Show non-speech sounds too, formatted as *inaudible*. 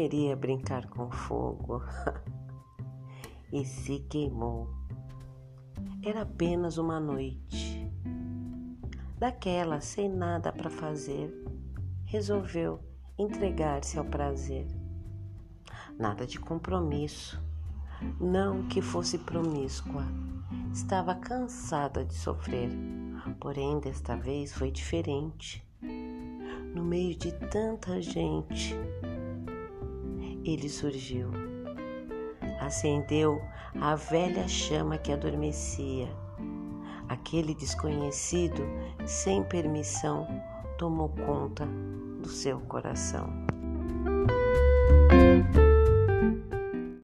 queria brincar com fogo *laughs* e se queimou. Era apenas uma noite. Daquela, sem nada para fazer, resolveu entregar-se ao prazer. Nada de compromisso, não que fosse promíscua. Estava cansada de sofrer, porém desta vez foi diferente. No meio de tanta gente, ele surgiu. Acendeu a velha chama que adormecia. Aquele desconhecido, sem permissão, tomou conta do seu coração.